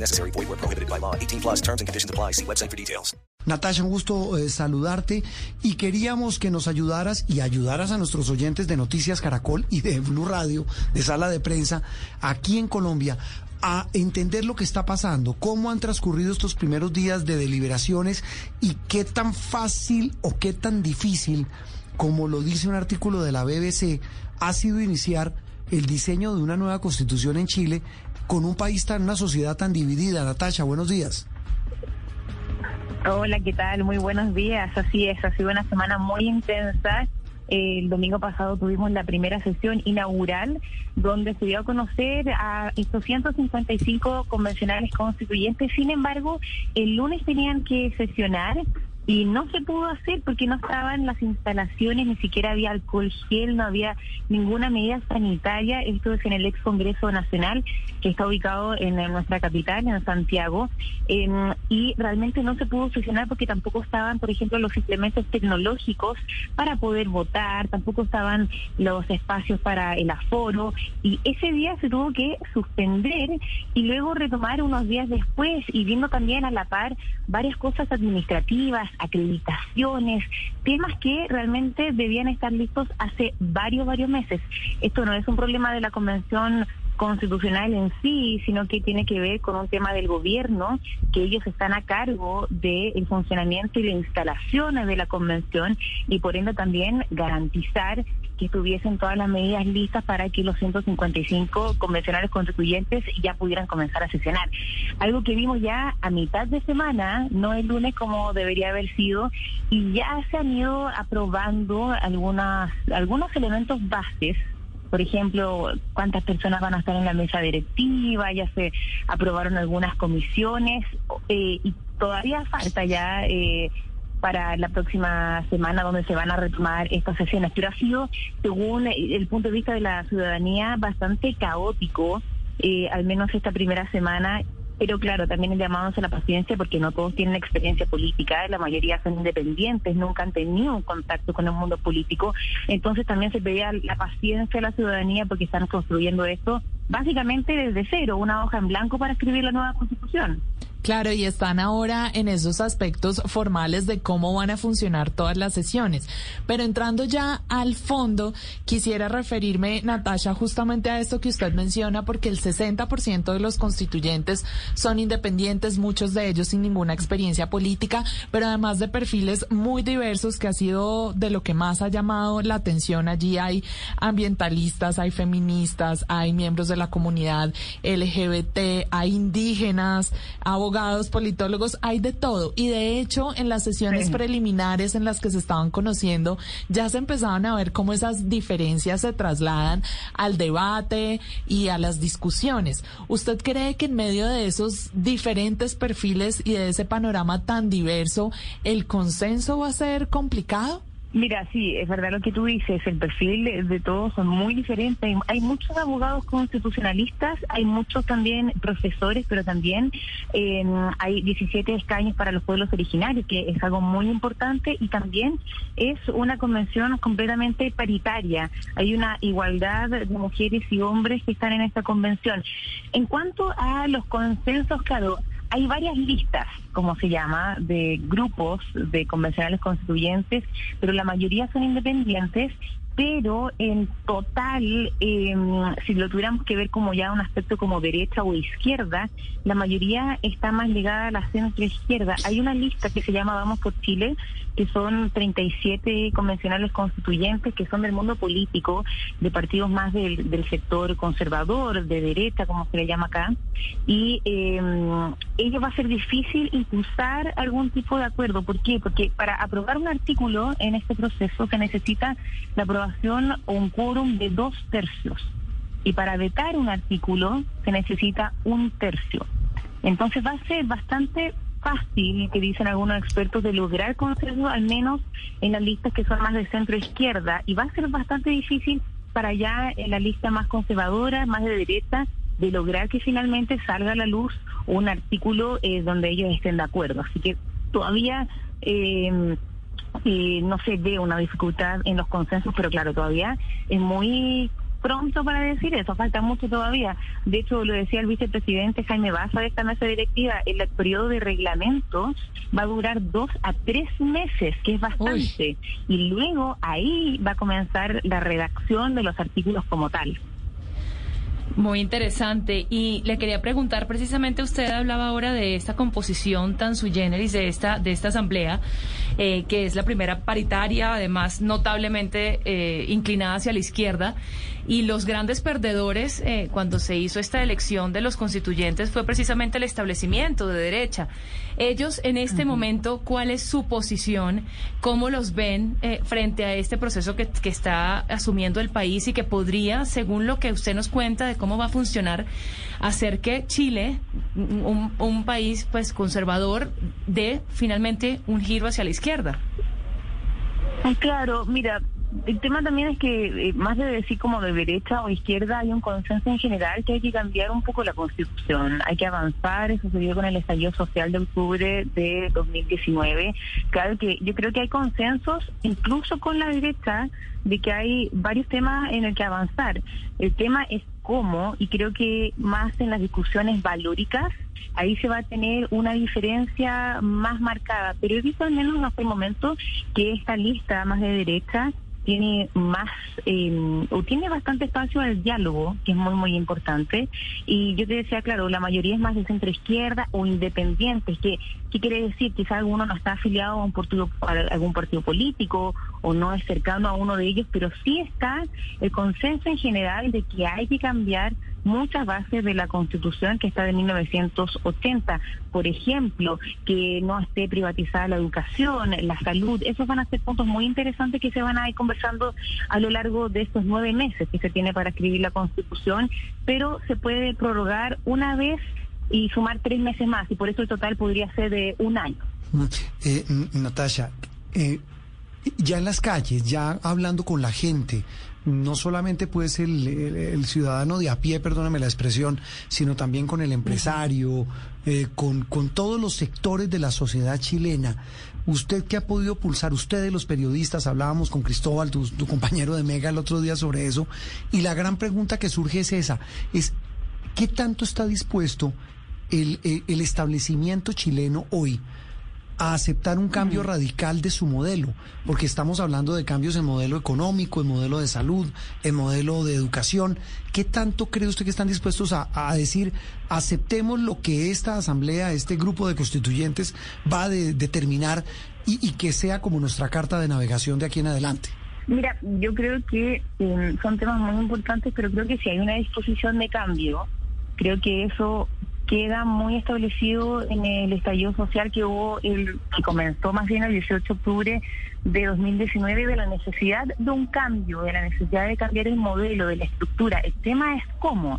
Necessary. Void prohibited by law. 18 plus terms and conditions apply. See website for details. Natasha, un gusto eh, saludarte y queríamos que nos ayudaras y ayudaras a nuestros oyentes de Noticias Caracol y de Blue Radio, de Sala de Prensa, aquí en Colombia, a entender lo que está pasando, cómo han transcurrido estos primeros días de deliberaciones y qué tan fácil o qué tan difícil, como lo dice un artículo de la BBC, ha sido iniciar el diseño de una nueva constitución en Chile con un país tan, una sociedad tan dividida. Natasha, buenos días. Hola, ¿qué tal? Muy buenos días. Así es, ha sido una semana muy intensa. El domingo pasado tuvimos la primera sesión inaugural donde se dio a conocer a estos 155 convencionales constituyentes. Sin embargo, el lunes tenían que sesionar y no se pudo hacer porque no estaban las instalaciones, ni siquiera había alcohol gel, no había ninguna medida sanitaria. Esto es en el ex Congreso Nacional, que está ubicado en, nuestra capital, en Santiago, em, y realmente no se pudo sesionar porque tampoco estaban, por ejemplo, los implementos tecnológicos para poder votar, tampoco estaban los espacios para el aforo, y ese día se tuvo que suspender y luego retomar unos días después y viendo también a la par varias cosas administrativas, acreditaciones, temas que realmente debían estar listos hace varios, varios meses. Esto no es un problema de la Convención constitucional en sí, sino que tiene que ver con un tema del gobierno, que ellos están a cargo del funcionamiento y la instalación de la convención y por ende también garantizar que estuviesen todas las medidas listas para que los 155 convencionales constituyentes ya pudieran comenzar a sesionar. Algo que vimos ya a mitad de semana, no el lunes como debería haber sido, y ya se han ido aprobando algunas, algunos elementos bases por ejemplo, cuántas personas van a estar en la mesa directiva, ya se aprobaron algunas comisiones eh, y todavía falta ya eh, para la próxima semana donde se van a retomar estas sesiones. Pero ha sido, según el punto de vista de la ciudadanía, bastante caótico, eh, al menos esta primera semana. Pero claro, también el llamado a la paciencia porque no todos tienen experiencia política, la mayoría son independientes, nunca han tenido un contacto con el mundo político. Entonces también se pedía la paciencia a la ciudadanía porque están construyendo esto básicamente desde cero, una hoja en blanco para escribir la nueva constitución. Claro, y están ahora en esos aspectos formales de cómo van a funcionar todas las sesiones. Pero entrando ya al fondo, quisiera referirme, Natasha, justamente a esto que usted menciona, porque el 60% de los constituyentes son independientes, muchos de ellos sin ninguna experiencia política, pero además de perfiles muy diversos, que ha sido de lo que más ha llamado la atención. Allí hay ambientalistas, hay feministas, hay miembros de la comunidad LGBT, hay indígenas, abogados politólogos, hay de todo. Y de hecho, en las sesiones preliminares en las que se estaban conociendo, ya se empezaban a ver cómo esas diferencias se trasladan al debate y a las discusiones. ¿Usted cree que en medio de esos diferentes perfiles y de ese panorama tan diverso, el consenso va a ser complicado? Mira, sí, es verdad lo que tú dices, el perfil de todos son muy diferentes. Hay, muchos abogados constitucionalistas, hay muchos también profesores, pero también eh, hay 17 escaños para los pueblos originarios, que es algo muy importante y también es una convención completamente paritaria. Hay una igualdad de mujeres y hombres que están en esta convención. En cuanto a los consensos, claro, hay varias listas, como se llama, de grupos de convencionales constituyentes, pero la mayoría son independientes pero en total, em, si lo tuviéramos que ver como ya un aspecto como derecha o izquierda, la mayoría está más ligada a la centro izquierda. Hay una lista que se llama Vamos por Chile, que son 37 convencionales constituyentes que son del mundo político, de partidos más del, del sector conservador, de derecha, como se le llama acá, y eh, ello va a ser difícil impulsar algún tipo de acuerdo. ¿Por qué? Porque para aprobar un artículo en este proceso se necesita la aprobación o un quórum de dos tercios. Y para vetar un artículo se necesita un tercio. Entonces va a ser bastante fácil, que dicen algunos expertos, de lograr consenso, al menos en las listas que son más de centro izquierda, y va a ser bastante difícil para allá en la lista más conservadora, más de derecha, de lograr que finalmente salga a la luz un artículo eh, donde ellos estén de acuerdo. Así que todavía eh, eh, no se ve una dificultad en los consensos, pero claro, todavía es muy pronto para decir eso, falta mucho todavía. De hecho, lo decía el vicepresidente Jaime Baza de esta mesa directiva, el periodo de reglamento va a durar dos a tres meses, que es bastante, y luego ahí va a comenzar la redacción de los artículos como tal. Muy interesante. Y le quería preguntar, precisamente usted hablaba ahora de esta composición tan sui generis de esta, de esta asamblea, eh, que es la primera paritaria, además notablemente eh, inclinada hacia la izquierda. Y los grandes perdedores eh, cuando se hizo esta elección de los constituyentes fue precisamente el establecimiento de derecha. Ellos en este momento, ¿cuál es su posición? ¿Cómo los ven eh, frente a este proceso que, que está asumiendo el país y que podría, según lo que usted nos cuenta de cómo va a funcionar, hacer que Chile, un, país pues conservador, dé finalmente un giro hacia la izquierda? Claro, mira, el tema también es que, eh, más de decir como de derecha o izquierda, hay un consenso en general que hay que cambiar un poco la constitución. Hay que avanzar, eso se con el estallido social de octubre de 2019. Claro que yo creo que hay consensos, incluso con la derecha, de que hay varios temas en el que avanzar. El tema es y creo que más en las discusiones valóricas, ahí se va a tener una diferencia más marcada. Pero he visto al menos hasta el momento que esta lista más de derecha tiene más eh, o tiene bastante espacio al diálogo, que es muy, muy importante. Y yo te decía, claro, la mayoría es más de centro izquierda o independientes. ¿Qué, qué quiere decir? Quizá alguno no está afiliado a, un partido, a algún partido político o no es cercano a uno de ellos, pero sí está el consenso en general de que hay que cambiar muchas bases de la Constitución que está de 1980. Por ejemplo, que no esté privatizada la educación, la salud. Esos van a ser puntos muy interesantes que se van a ir conversando a lo largo de estos nueve meses que se tiene para escribir la Constitución, pero se puede prorrogar una vez y sumar tres meses más, y por eso el total podría ser de un año. Eh, Natasha, eh, ya en las calles, ya hablando con la gente, no solamente pues el, ciudadano de a pie, perdóname la expresión, sino también con el empresario, eh, con, con todos los sectores de la sociedad chilena. Usted que ha podido pulsar, ustedes los periodistas, hablábamos con Cristóbal, tu, compañero de Mega el otro día sobre eso, y la gran pregunta que surge es esa, es ¿qué tanto está dispuesto el, el, el establecimiento chileno hoy? A aceptar un cambio radical de su modelo, porque estamos hablando de cambios en modelo económico, en modelo de salud, en modelo de educación. ¿Qué tanto cree usted que están dispuestos a, a decir, aceptemos lo que esta asamblea, este grupo de constituyentes va a de, determinar y, y, que sea como nuestra carta de navegación de aquí en adelante? Mira, yo creo que eh, son temas muy importantes, pero creo que si hay una disposición de cambio, creo que eso queda muy establecido en el estallido social que hubo, el que comenzó más bien el 18 de octubre de 2019, de la necesidad de un cambio, de la necesidad de cambiar el modelo, de la estructura. El tema es cómo,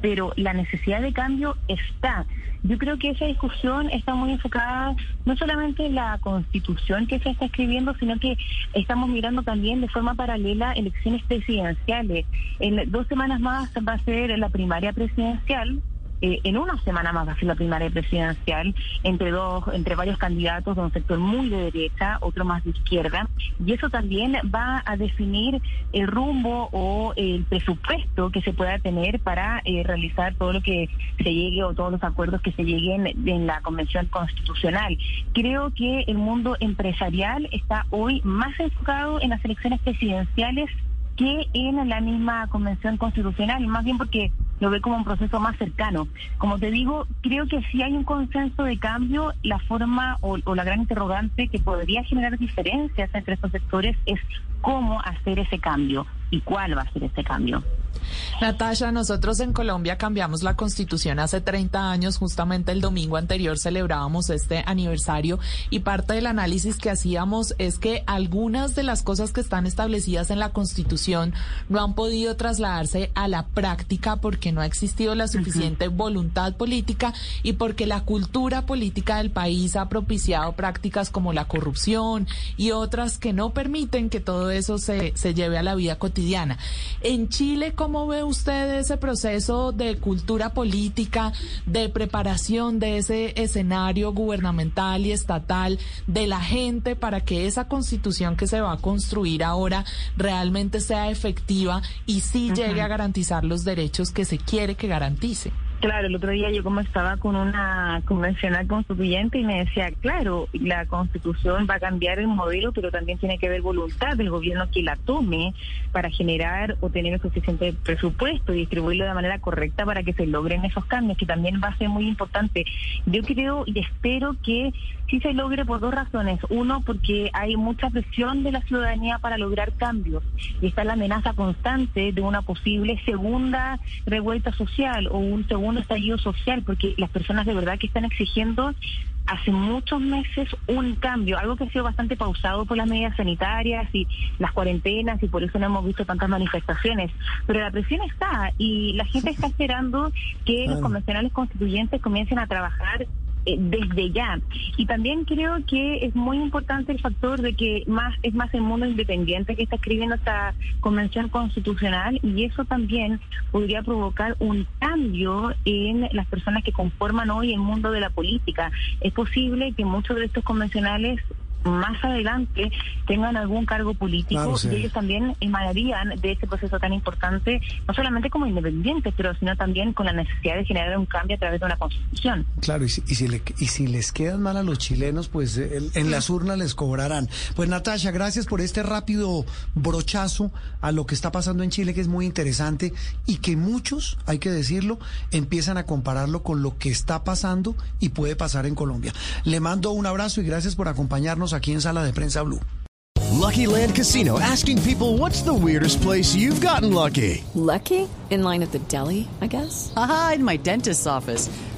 pero la necesidad de cambio está. Yo creo que esa discusión está muy enfocada no solamente en la constitución que se está escribiendo, sino que estamos mirando también de forma paralela elecciones presidenciales. En dos semanas más va a ser la primaria presidencial, eh, en una semana más va a ser la primaria presidencial entre dos, entre varios candidatos de un sector muy de derecha, otro más de izquierda, y eso también va a definir el rumbo o el presupuesto que se pueda tener para eh, realizar todo lo que se llegue o todos los acuerdos que se lleguen en la convención constitucional. Creo que el mundo empresarial está hoy más enfocado en las elecciones presidenciales que en la misma convención constitucional, más bien porque lo ve como un proceso más cercano. Como te digo, creo que si hay un consenso de cambio, la forma o, o la gran interrogante que podría generar diferencias entre estos sectores es cómo hacer ese cambio y cuál va a ser ese cambio. Natasha, nosotros en Colombia cambiamos la constitución hace 30 años, justamente el domingo anterior celebrábamos este aniversario y parte del análisis que hacíamos es que algunas de las cosas que están establecidas en la constitución no han podido trasladarse a la práctica porque no ha existido la suficiente voluntad política y porque la cultura política del país ha propiciado prácticas como la corrupción y otras que no permiten que todo eso se, se lleve a la vida cotidiana. En Chile, ¿cómo ve usted ese proceso de cultura política, de preparación de ese escenario gubernamental y estatal de la gente para que esa constitución que se va a construir ahora realmente sea efectiva y sí llegue a garantizar los derechos que se quiere que garantice? Claro, el otro día yo como estaba con una convencional constituyente y me decía, claro, la constitución va a cambiar el modelo, pero también tiene que haber voluntad del gobierno que la tome para generar o tener el suficiente presupuesto y distribuirlo de manera correcta para que se logren esos cambios, que también va a ser muy importante. Yo creo y espero que sí se logre por dos razones. Uno, porque hay mucha presión de la ciudadanía para lograr cambios y está la amenaza constante de una posible segunda revuelta social o un segundo estallido social, porque las personas de verdad que están exigiendo hace muchos meses un cambio, algo que ha sido bastante pausado por las medidas sanitarias y las cuarentenas y por eso no hemos visto tantas manifestaciones. Pero la presión está y la gente está esperando que los convencionales constituyentes comiencen a trabajar eh, desde ya. Y también creo que es muy importante el factor de que más es más el mundo independiente que está escribiendo esta convención constitucional y eso también podría provocar un cambio en las personas que conforman hoy el mundo de la política. Es posible que muchos de estos convencionales más adelante tengan algún cargo político y ellos también emanarían de ese proceso tan importante, no solamente como independientes, pero sino también con la necesidad de generar un cambio a través de una constitución. Claro, y si, y si, le, y si les quedan mal a los chilenos, pues en las urnas les cobrarán. Pues Natasha, gracias por este rápido brochazo a lo que está pasando en Chile, que es muy interesante y que muchos, hay que decirlo, empiezan a compararlo con lo que está pasando y puede pasar en Colombia. Le mando un abrazo y gracias por acompañarnos aquí en Sala de Prensa Blue. Lucky Land Casino asking people what's the weirdest place you've gotten lucky? Lucky? In line at the deli, I guess? Aha, in my dentist's office.